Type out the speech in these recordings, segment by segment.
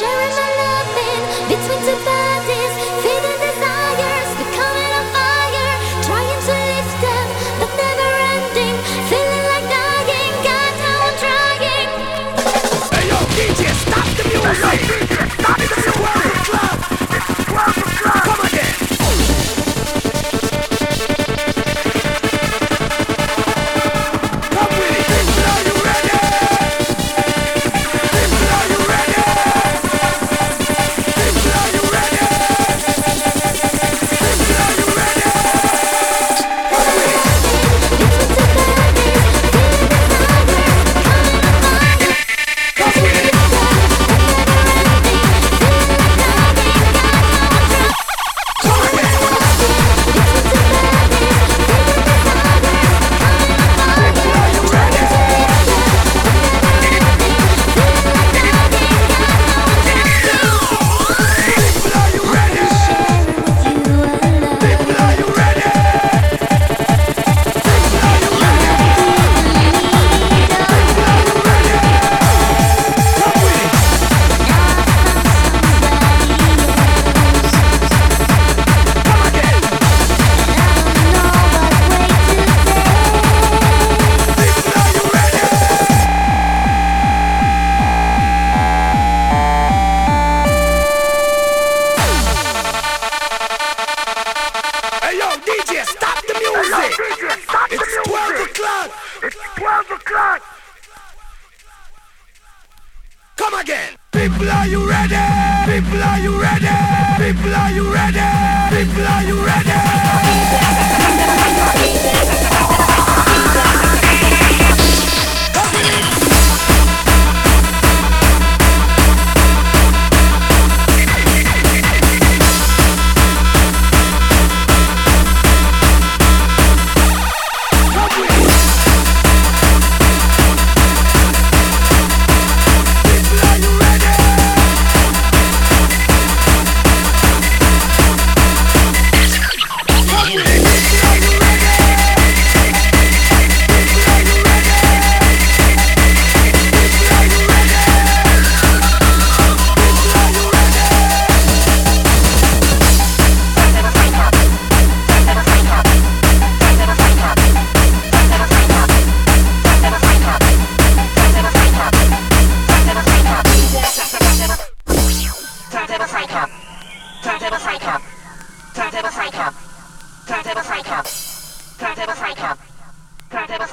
sharing my loving between divine.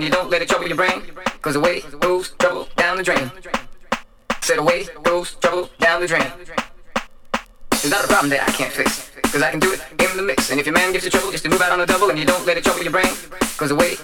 When you don't let it trouble your brain, cause the way moves trouble down the drain. Said the way moves trouble down the drain. It's not a problem that I can't fix, cause I can do it in the mix. And if your man gives you trouble, just to move out on the double, and you don't let it trouble your brain, cause the way